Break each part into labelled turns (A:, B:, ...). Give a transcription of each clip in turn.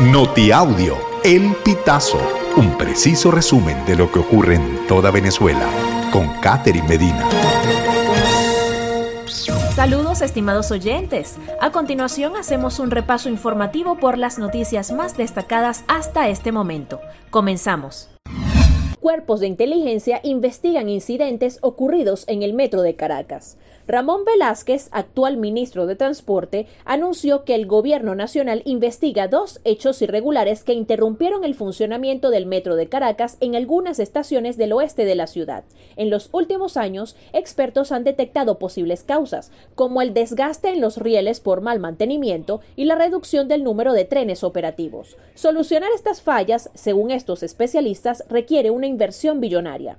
A: Notiaudio, El Pitazo, un preciso resumen de lo que ocurre en toda Venezuela, con Catherine Medina.
B: Saludos estimados oyentes. A continuación hacemos un repaso informativo por las noticias más destacadas hasta este momento. Comenzamos cuerpos de inteligencia investigan incidentes ocurridos en el metro de Caracas. Ramón Velázquez, actual ministro de Transporte, anunció que el gobierno nacional investiga dos hechos irregulares que interrumpieron el funcionamiento del metro de Caracas en algunas estaciones del oeste de la ciudad. En los últimos años, expertos han detectado posibles causas, como el desgaste en los rieles por mal mantenimiento y la reducción del número de trenes operativos. Solucionar estas fallas, según estos especialistas, requiere una inversión billonaria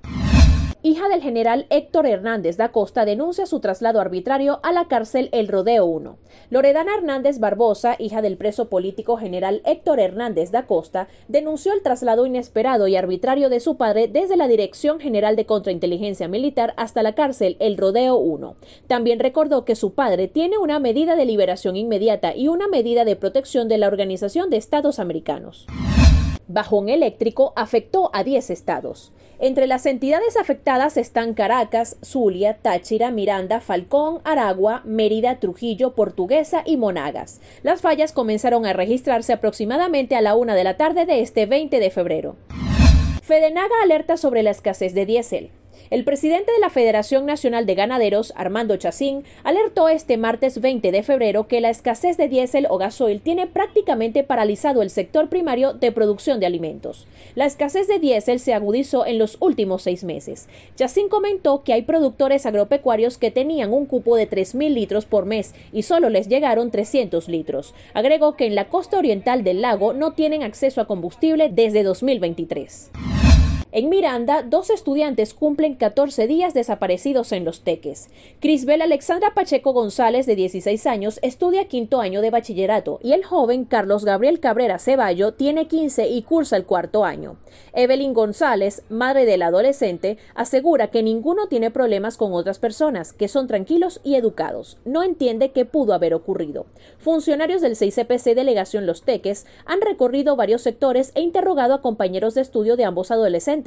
B: hija del general Héctor Hernández da Costa, denuncia su traslado arbitrario a la cárcel El Rodeo 1. Loredana Hernández Barbosa, hija del preso político general Héctor Hernández da Costa, denunció el traslado inesperado y arbitrario de su padre desde la Dirección General de Contrainteligencia Militar hasta la cárcel El Rodeo 1. También recordó que su padre tiene una medida de liberación inmediata y una medida de protección de la Organización de Estados Americanos. Bajón eléctrico afectó a 10 estados. Entre las entidades afectadas están Caracas, Zulia, Táchira, Miranda, Falcón, Aragua, Mérida, Trujillo, Portuguesa y Monagas. Las fallas comenzaron a registrarse aproximadamente a la una de la tarde de este 20 de febrero. Fedenaga alerta sobre la escasez de diésel. El presidente de la Federación Nacional de Ganaderos, Armando Chacín, alertó este martes 20 de febrero que la escasez de diésel o gasoil tiene prácticamente paralizado el sector primario de producción de alimentos. La escasez de diésel se agudizó en los últimos seis meses. Chacín comentó que hay productores agropecuarios que tenían un cupo de 3.000 litros por mes y solo les llegaron 300 litros. Agregó que en la costa oriental del lago no tienen acceso a combustible desde 2023. En Miranda, dos estudiantes cumplen 14 días desaparecidos en Los Teques. Crisbel Alexandra Pacheco González, de 16 años, estudia quinto año de bachillerato y el joven Carlos Gabriel Cabrera Ceballo tiene 15 y cursa el cuarto año. Evelyn González, madre del adolescente, asegura que ninguno tiene problemas con otras personas, que son tranquilos y educados. No entiende qué pudo haber ocurrido. Funcionarios del 6CPC Delegación Los Teques han recorrido varios sectores e interrogado a compañeros de estudio de ambos adolescentes